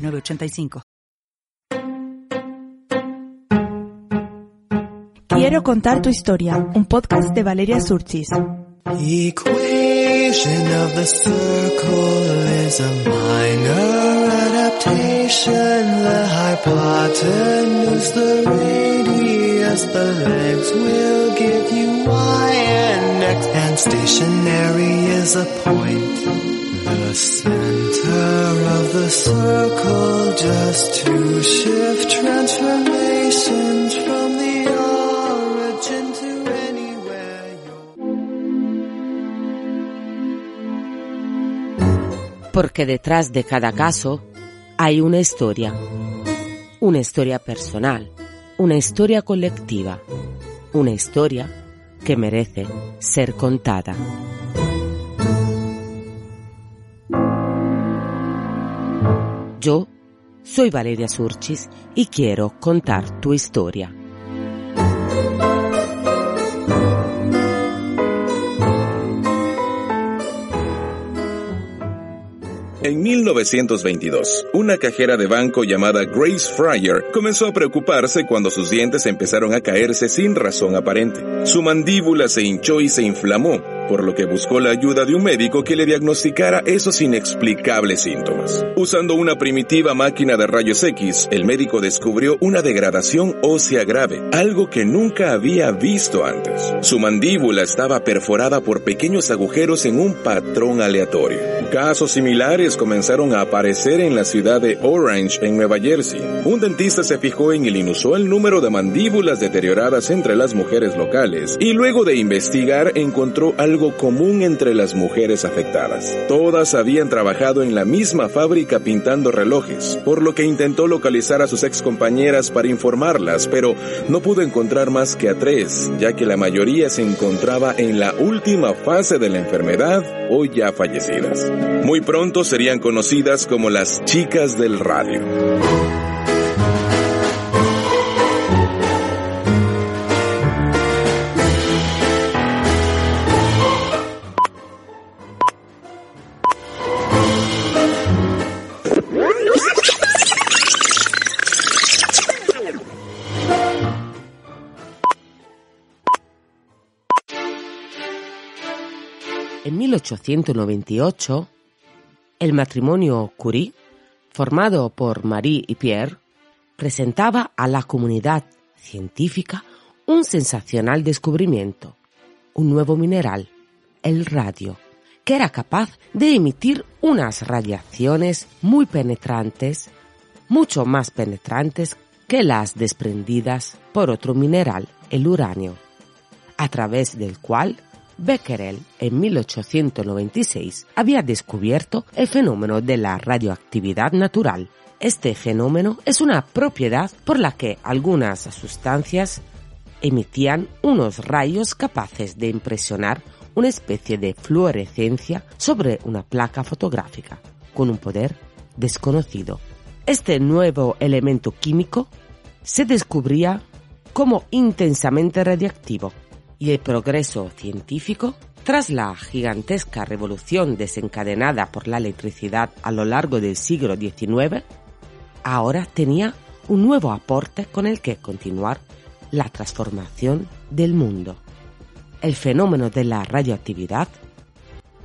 906985. Quiero contar tu historia, un podcast de Valeria Surchis. Equation of the circle is a minor adaptation. The hypotenuse, the radius, the legs will give you y and x. And stationary is a point. The center Porque detrás de cada caso hay una historia. Una historia personal, una historia colectiva, una historia que merece ser contada. Yo soy Valeria Surchis y quiero contar tu historia. En 1922, una cajera de banco llamada Grace Fryer comenzó a preocuparse cuando sus dientes empezaron a caerse sin razón aparente. Su mandíbula se hinchó y se inflamó, por lo que buscó la ayuda de un médico que le diagnosticara esos inexplicables síntomas. Usando una primitiva máquina de rayos X, el médico descubrió una degradación ósea grave, algo que nunca había visto antes. Su mandíbula estaba perforada por pequeños agujeros en un patrón aleatorio. Casos similares comenzaron a aparecer en la ciudad de Orange, en Nueva Jersey. Un dentista se fijó en el inusual número de mandíbulas deterioradas entre las mujeres locales y luego de investigar encontró algo común entre las mujeres afectadas. Todas habían trabajado en la misma fábrica pintando relojes, por lo que intentó localizar a sus ex compañeras para informarlas, pero no pudo encontrar más que a tres, ya que la mayoría se encontraba en la última fase de la enfermedad o ya fallecidas. Muy pronto serían conocidas como las chicas del radio. En 1898, el matrimonio Curie, formado por Marie y Pierre, presentaba a la comunidad científica un sensacional descubrimiento, un nuevo mineral, el radio, que era capaz de emitir unas radiaciones muy penetrantes, mucho más penetrantes que las desprendidas por otro mineral, el uranio, a través del cual Becquerel en 1896 había descubierto el fenómeno de la radioactividad natural. Este fenómeno es una propiedad por la que algunas sustancias emitían unos rayos capaces de impresionar una especie de fluorescencia sobre una placa fotográfica, con un poder desconocido. Este nuevo elemento químico se descubría como intensamente radiactivo y el progreso científico, tras la gigantesca revolución desencadenada por la electricidad a lo largo del siglo XIX, ahora tenía un nuevo aporte con el que continuar la transformación del mundo. El fenómeno de la radioactividad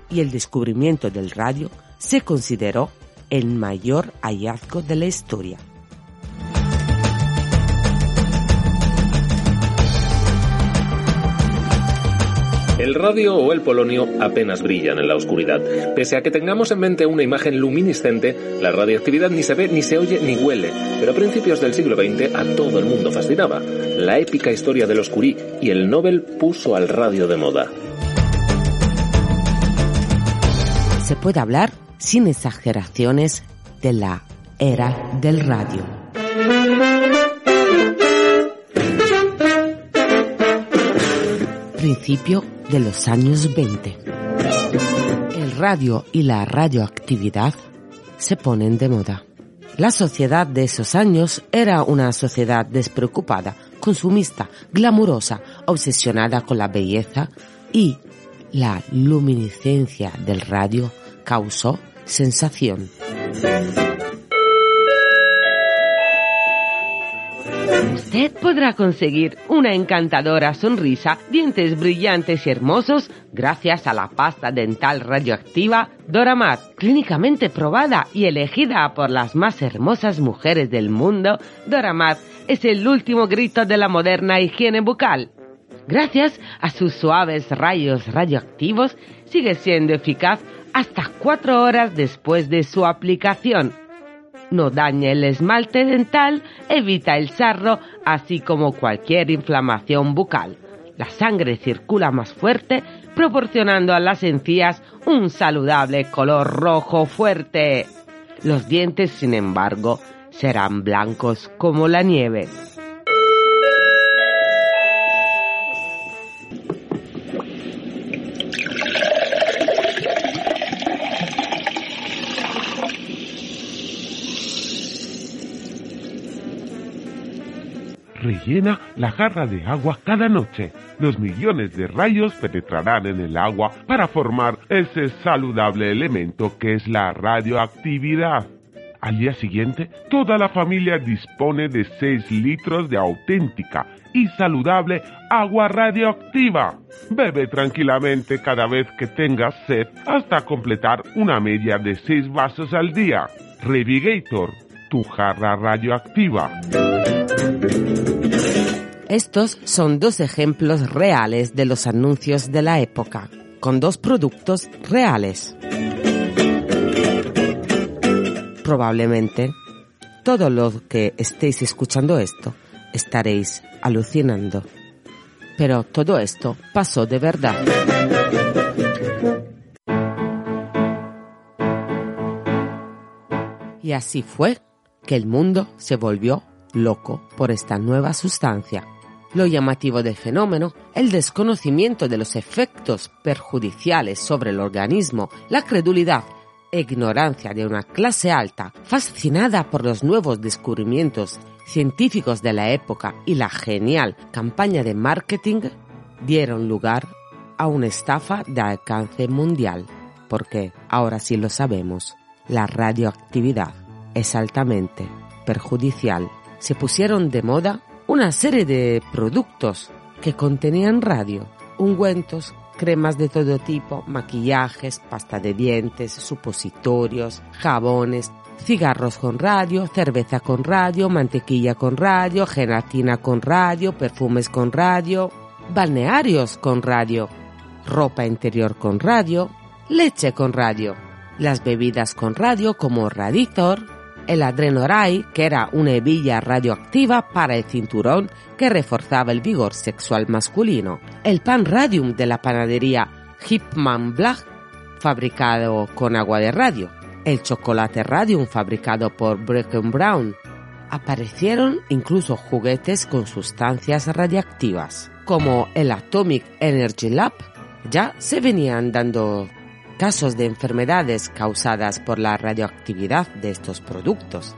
y el descubrimiento del radio se consideró el mayor hallazgo de la historia. El radio o el polonio apenas brillan en la oscuridad. Pese a que tengamos en mente una imagen luminiscente, la radioactividad ni se ve, ni se oye, ni huele. Pero a principios del siglo XX a todo el mundo fascinaba. La épica historia de los Curie y el Nobel puso al radio de moda. Se puede hablar, sin exageraciones, de la era del radio. Principio de los años 20. El radio y la radioactividad se ponen de moda. La sociedad de esos años era una sociedad despreocupada, consumista, glamurosa, obsesionada con la belleza y la luminiscencia del radio causó sensación. Usted podrá conseguir una encantadora sonrisa, dientes brillantes y hermosos gracias a la pasta dental radioactiva Doramat, clínicamente probada y elegida por las más hermosas mujeres del mundo. Doramat es el último grito de la moderna higiene bucal. Gracias a sus suaves rayos radioactivos, sigue siendo eficaz hasta cuatro horas después de su aplicación. No daña el esmalte dental, evita el sarro, así como cualquier inflamación bucal. La sangre circula más fuerte, proporcionando a las encías un saludable color rojo fuerte. Los dientes, sin embargo, serán blancos como la nieve. Rellena la jarra de agua cada noche. Los millones de rayos penetrarán en el agua para formar ese saludable elemento que es la radioactividad. Al día siguiente, toda la familia dispone de 6 litros de auténtica y saludable agua radioactiva. Bebe tranquilamente cada vez que tengas sed hasta completar una media de 6 vasos al día. Revigator, tu jarra radioactiva. Estos son dos ejemplos reales de los anuncios de la época, con dos productos reales. Probablemente, todo lo que estéis escuchando esto, estaréis alucinando. Pero todo esto pasó de verdad. Y así fue que el mundo se volvió loco por esta nueva sustancia. Lo llamativo del fenómeno, el desconocimiento de los efectos perjudiciales sobre el organismo, la credulidad e ignorancia de una clase alta, fascinada por los nuevos descubrimientos científicos de la época y la genial campaña de marketing, dieron lugar a una estafa de alcance mundial, porque ahora sí lo sabemos, la radioactividad es altamente perjudicial. Se pusieron de moda una serie de productos que contenían radio, ungüentos, cremas de todo tipo, maquillajes, pasta de dientes, supositorios, jabones, cigarros con radio, cerveza con radio, mantequilla con radio, gelatina con radio, perfumes con radio, balnearios con radio, ropa interior con radio, leche con radio, las bebidas con radio como Radithor, el Adrenoray, que era una hebilla radioactiva para el cinturón que reforzaba el vigor sexual masculino, el pan radium de la panadería Hipman Black, fabricado con agua de radio, el chocolate radium fabricado por Brecken Brown. Aparecieron incluso juguetes con sustancias radiactivas, como el Atomic Energy Lab. Ya se venían dando casos de enfermedades causadas por la radioactividad de estos productos.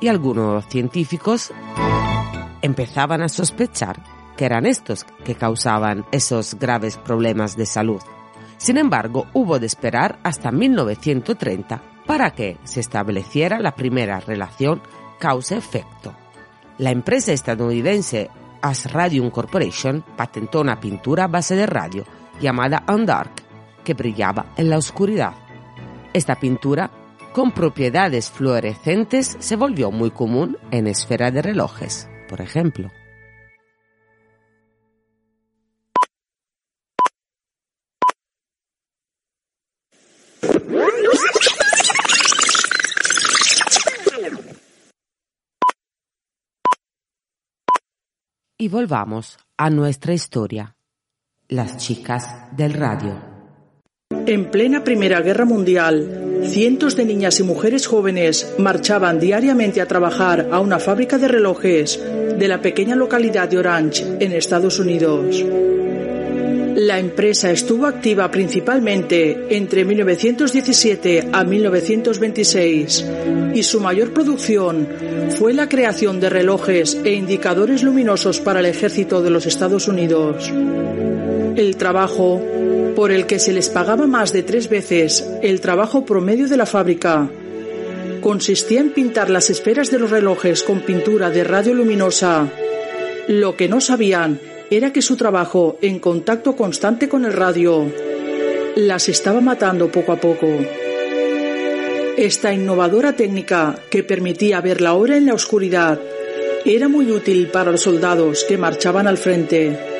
Y algunos científicos empezaban a sospechar que eran estos que causaban esos graves problemas de salud. Sin embargo, hubo de esperar hasta 1930 para que se estableciera la primera relación causa-efecto. La empresa estadounidense As Radium Corporation patentó una pintura a base de radio llamada Undark que brillaba en la oscuridad. Esta pintura, con propiedades fluorescentes, se volvió muy común en esfera de relojes, por ejemplo. Y volvamos a nuestra historia, las chicas del radio. En plena Primera Guerra Mundial, cientos de niñas y mujeres jóvenes marchaban diariamente a trabajar a una fábrica de relojes de la pequeña localidad de Orange, en Estados Unidos. La empresa estuvo activa principalmente entre 1917 a 1926 y su mayor producción fue la creación de relojes e indicadores luminosos para el ejército de los Estados Unidos. El trabajo, por el que se les pagaba más de tres veces el trabajo promedio de la fábrica, consistía en pintar las esferas de los relojes con pintura de radioluminosa. Lo que no sabían era que su trabajo en contacto constante con el radio las estaba matando poco a poco. Esta innovadora técnica que permitía ver la hora en la oscuridad era muy útil para los soldados que marchaban al frente.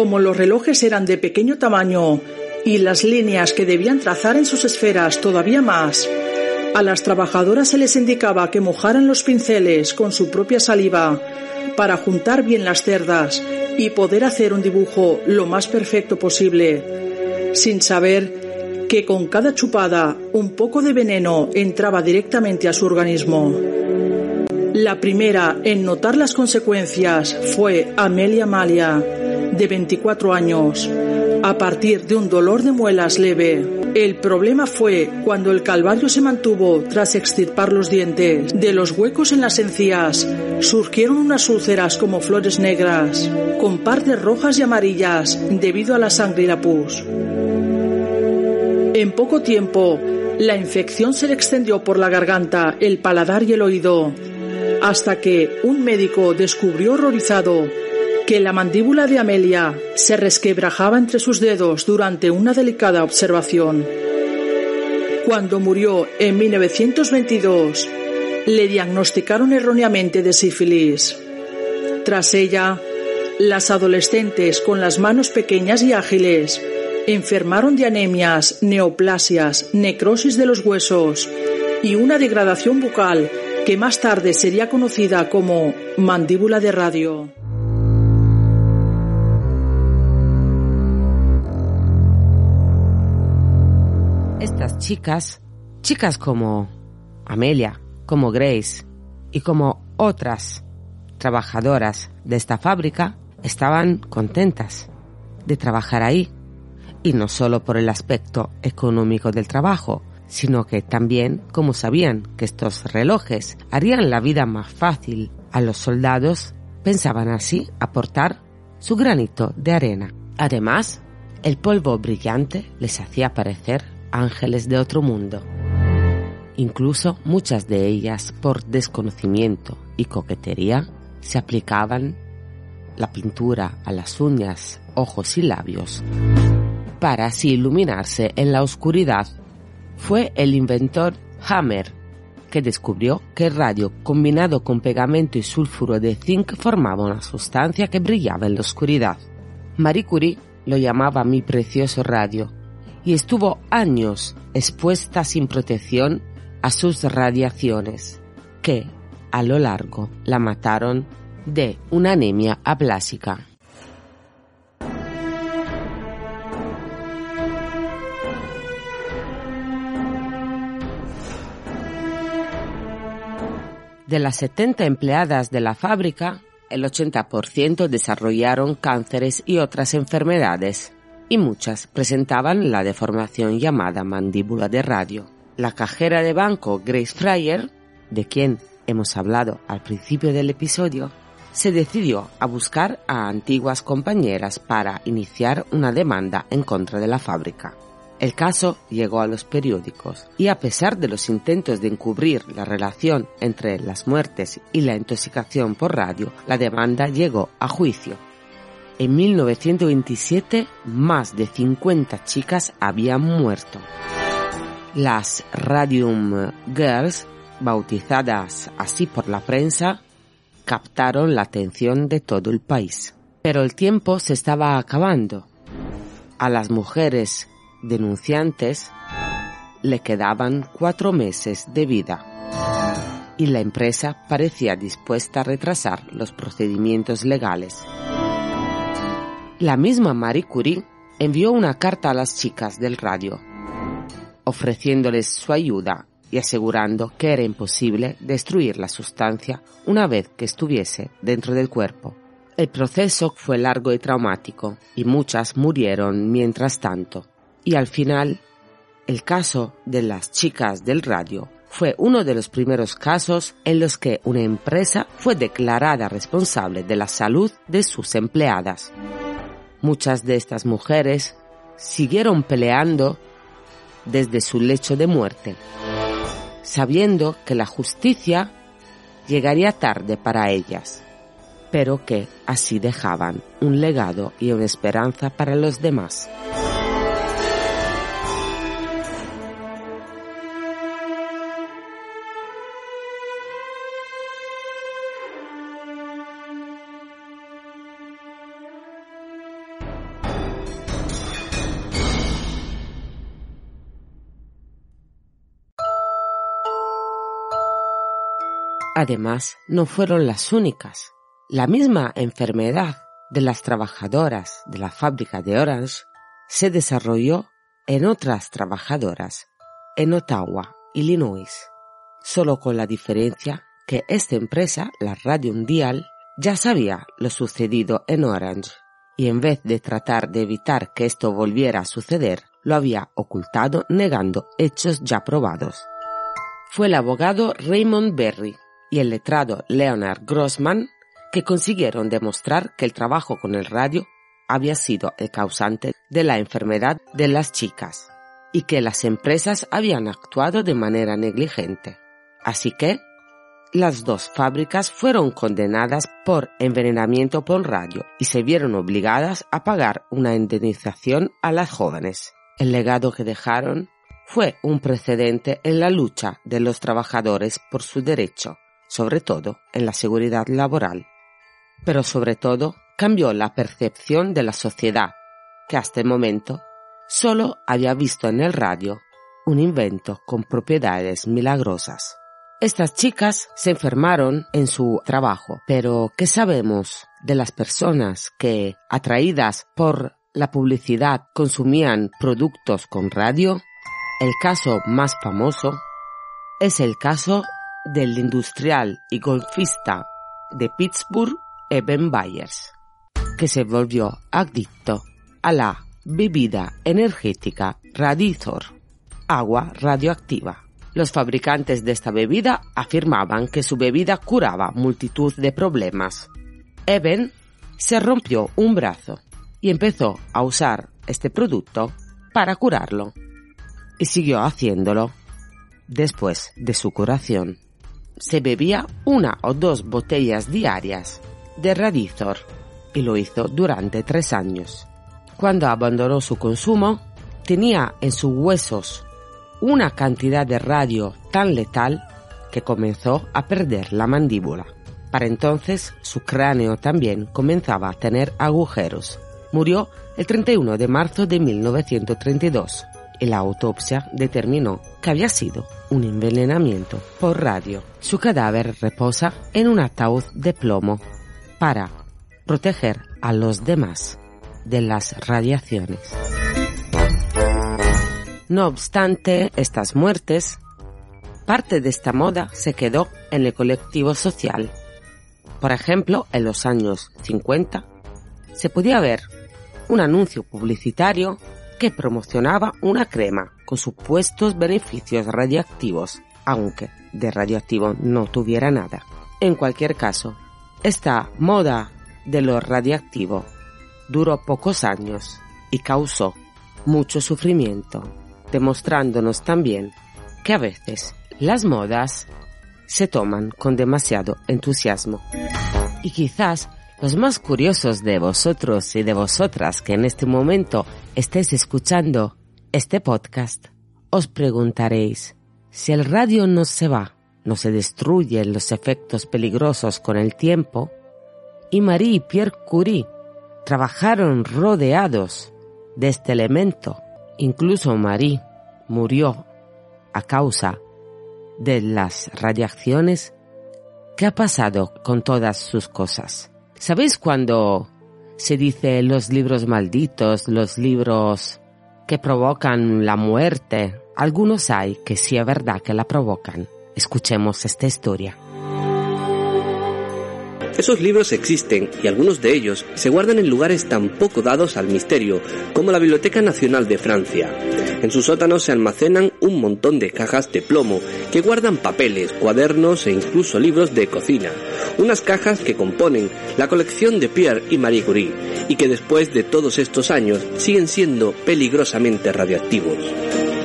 Como los relojes eran de pequeño tamaño y las líneas que debían trazar en sus esferas todavía más, a las trabajadoras se les indicaba que mojaran los pinceles con su propia saliva para juntar bien las cerdas y poder hacer un dibujo lo más perfecto posible, sin saber que con cada chupada un poco de veneno entraba directamente a su organismo. La primera en notar las consecuencias fue Amelia Malia, de 24 años, a partir de un dolor de muelas leve. El problema fue cuando el calvario se mantuvo tras extirpar los dientes. De los huecos en las encías surgieron unas úlceras como flores negras, con partes rojas y amarillas debido a la sangre y la pus. En poco tiempo, la infección se le extendió por la garganta, el paladar y el oído, hasta que un médico descubrió horrorizado que la mandíbula de Amelia se resquebrajaba entre sus dedos durante una delicada observación. Cuando murió en 1922, le diagnosticaron erróneamente de sífilis. Tras ella, las adolescentes con las manos pequeñas y ágiles enfermaron de anemias, neoplasias, necrosis de los huesos y una degradación bucal que más tarde sería conocida como mandíbula de radio. Chicas, chicas como Amelia, como Grace y como otras trabajadoras de esta fábrica, estaban contentas de trabajar ahí. Y no solo por el aspecto económico del trabajo, sino que también como sabían que estos relojes harían la vida más fácil a los soldados, pensaban así aportar su granito de arena. Además, el polvo brillante les hacía parecer ángeles de otro mundo. Incluso muchas de ellas, por desconocimiento y coquetería, se aplicaban la pintura a las uñas, ojos y labios para así iluminarse en la oscuridad. Fue el inventor Hammer que descubrió que el radio combinado con pegamento y sulfuro de zinc formaba una sustancia que brillaba en la oscuridad. Marie Curie lo llamaba mi precioso radio y estuvo años expuesta sin protección a sus radiaciones, que a lo largo la mataron de una anemia aplásica. De las 70 empleadas de la fábrica, el 80% desarrollaron cánceres y otras enfermedades y muchas presentaban la deformación llamada mandíbula de radio. La cajera de banco Grace Fryer, de quien hemos hablado al principio del episodio, se decidió a buscar a antiguas compañeras para iniciar una demanda en contra de la fábrica. El caso llegó a los periódicos y a pesar de los intentos de encubrir la relación entre las muertes y la intoxicación por radio, la demanda llegó a juicio en 1927 más de 50 chicas habían muerto. Las Radium Girls, bautizadas así por la prensa, captaron la atención de todo el país. Pero el tiempo se estaba acabando. A las mujeres denunciantes le quedaban cuatro meses de vida y la empresa parecía dispuesta a retrasar los procedimientos legales. La misma Marie Curie envió una carta a las chicas del radio, ofreciéndoles su ayuda y asegurando que era imposible destruir la sustancia una vez que estuviese dentro del cuerpo. El proceso fue largo y traumático y muchas murieron mientras tanto. Y al final, el caso de las chicas del radio fue uno de los primeros casos en los que una empresa fue declarada responsable de la salud de sus empleadas. Muchas de estas mujeres siguieron peleando desde su lecho de muerte, sabiendo que la justicia llegaría tarde para ellas, pero que así dejaban un legado y una esperanza para los demás. Además, no fueron las únicas. La misma enfermedad de las trabajadoras de la fábrica de Orange se desarrolló en otras trabajadoras en Ottawa, Illinois, solo con la diferencia que esta empresa, la Radio Mundial, ya sabía lo sucedido en Orange y en vez de tratar de evitar que esto volviera a suceder, lo había ocultado negando hechos ya probados. Fue el abogado Raymond Berry y el letrado Leonard Grossman que consiguieron demostrar que el trabajo con el radio había sido el causante de la enfermedad de las chicas y que las empresas habían actuado de manera negligente. Así que las dos fábricas fueron condenadas por envenenamiento por radio y se vieron obligadas a pagar una indemnización a las jóvenes. El legado que dejaron fue un precedente en la lucha de los trabajadores por su derecho sobre todo en la seguridad laboral, pero sobre todo cambió la percepción de la sociedad, que hasta el momento solo había visto en el radio un invento con propiedades milagrosas. Estas chicas se enfermaron en su trabajo, pero ¿qué sabemos de las personas que, atraídas por la publicidad, consumían productos con radio? El caso más famoso es el caso del industrial y golfista de Pittsburgh, Eben Byers, que se volvió adicto a la bebida energética Radithor, agua radioactiva. Los fabricantes de esta bebida afirmaban que su bebida curaba multitud de problemas. Eben se rompió un brazo y empezó a usar este producto para curarlo. Y siguió haciéndolo después de su curación se bebía una o dos botellas diarias de Radithor y lo hizo durante tres años. Cuando abandonó su consumo, tenía en sus huesos una cantidad de radio tan letal que comenzó a perder la mandíbula. Para entonces su cráneo también comenzaba a tener agujeros. Murió el 31 de marzo de 1932 y la autopsia determinó que había sido un envenenamiento por radio. Su cadáver reposa en un ataúd de plomo para proteger a los demás de las radiaciones. No obstante estas muertes, parte de esta moda se quedó en el colectivo social. Por ejemplo, en los años 50 se podía ver un anuncio publicitario que promocionaba una crema con supuestos beneficios radiactivos, aunque de radioactivo no tuviera nada. En cualquier caso, esta moda de lo radiactivo duró pocos años y causó mucho sufrimiento, demostrándonos también que a veces las modas se toman con demasiado entusiasmo. Y quizás los más curiosos de vosotros y de vosotras que en este momento estéis escuchando este podcast, os preguntaréis, si el radio no se va, no se destruyen los efectos peligrosos con el tiempo, y Marie y Pierre Curie trabajaron rodeados de este elemento, incluso Marie murió a causa de las radiaciones, ¿qué ha pasado con todas sus cosas? ¿Sabéis cuando se dice los libros malditos, los libros que provocan la muerte? algunos hay que sí es verdad que la provocan. Escuchemos esta historia. Esos libros existen y algunos de ellos se guardan en lugares tan poco dados al misterio como la Biblioteca Nacional de Francia. En sus sótanos se almacenan un montón de cajas de plomo que guardan papeles, cuadernos e incluso libros de cocina. Unas cajas que componen la colección de Pierre y Marie Curie y que después de todos estos años siguen siendo peligrosamente radioactivos.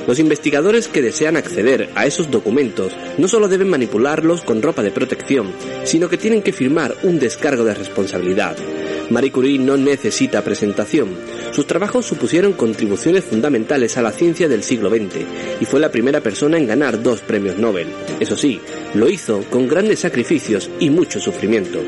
Los investigadores que desean acceder a esos documentos no solo deben manipularlos con ropa de protección, sino que tienen que firmar un descargo de responsabilidad. Marie Curie no necesita presentación. Sus trabajos supusieron contribuciones fundamentales a la ciencia del siglo XX y fue la primera persona en ganar dos premios Nobel. Eso sí, lo hizo con grandes sacrificios y mucho sufrimiento.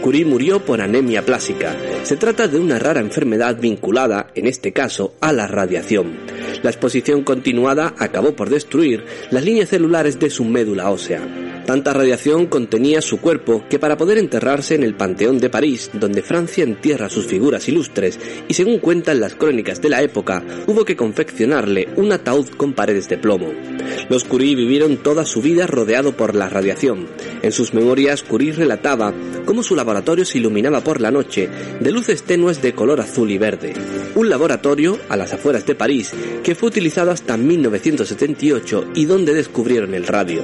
Curie murió por anemia plásica. Se trata de una rara enfermedad vinculada, en este caso, a la radiación. La exposición continuada acabó por destruir las líneas celulares de su médula ósea. Tanta radiación contenía su cuerpo que para poder enterrarse en el Panteón de París, donde Francia entierra sus figuras ilustres, y según cuentan las crónicas de la época, hubo que confeccionarle un ataúd con paredes de plomo. Los Curie vivieron toda su vida rodeado por la radiación. En sus memorias, Curie relataba cómo su laboratorio se iluminaba por la noche de luces tenues de color azul y verde. Un laboratorio, a las afueras de París, que fue utilizado hasta 1978 y donde descubrieron el radio.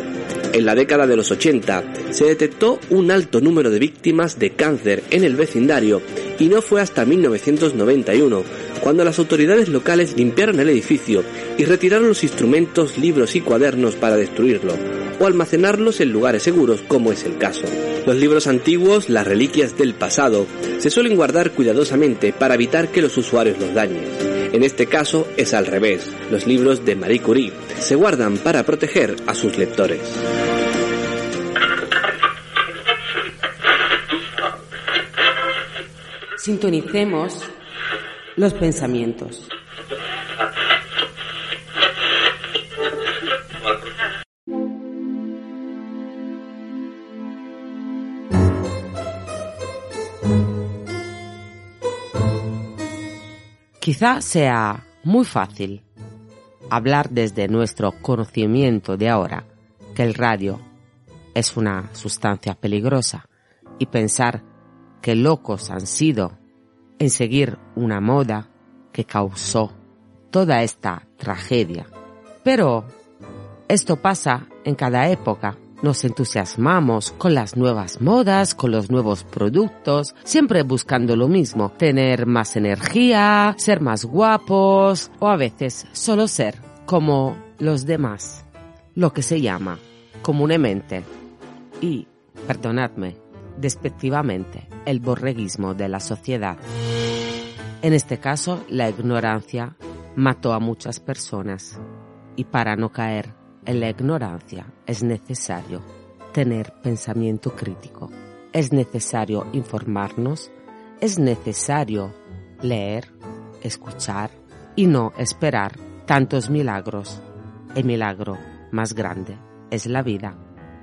En la década de los 80 se detectó un alto número de víctimas de cáncer en el vecindario y no fue hasta 1991 cuando las autoridades locales limpiaron el edificio y retiraron los instrumentos, libros y cuadernos para destruirlo o almacenarlos en lugares seguros como es el caso. Los libros antiguos, las reliquias del pasado, se suelen guardar cuidadosamente para evitar que los usuarios los dañen. En este caso es al revés, los libros de Marie Curie se guardan para proteger a sus lectores. Sintonicemos los pensamientos. Quizá sea muy fácil hablar desde nuestro conocimiento de ahora que el radio es una sustancia peligrosa y pensar que locos han sido en seguir una moda que causó toda esta tragedia. Pero esto pasa en cada época. Nos entusiasmamos con las nuevas modas, con los nuevos productos, siempre buscando lo mismo, tener más energía, ser más guapos o a veces solo ser como los demás, lo que se llama comúnmente y, perdonadme, despectivamente, el borreguismo de la sociedad. En este caso, la ignorancia mató a muchas personas y para no caer en la ignorancia es necesario tener pensamiento crítico, es necesario informarnos, es necesario leer, escuchar y no esperar tantos milagros. El milagro más grande es la vida.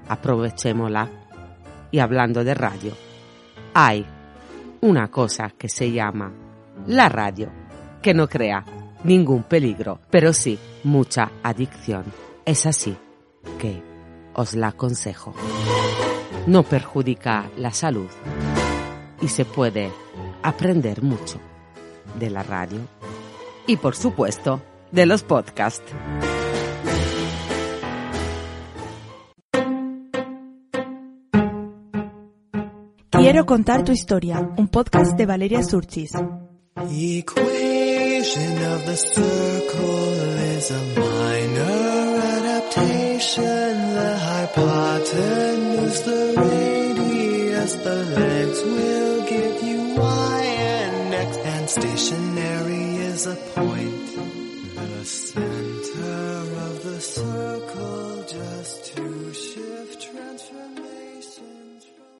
Aprovechémosla. Y hablando de radio, hay una cosa que se llama la radio, que no crea ningún peligro, pero sí mucha adicción. Es así que os la aconsejo. No perjudica la salud y se puede aprender mucho de la radio y por supuesto de los podcasts. Quiero contar tu historia, un podcast de Valeria Surchis. Equation of the circle is a minor adaptation. The hypotenuse, the radius, the length will give you y and x. And stationary is a point. The center of the circle just to shift transformation.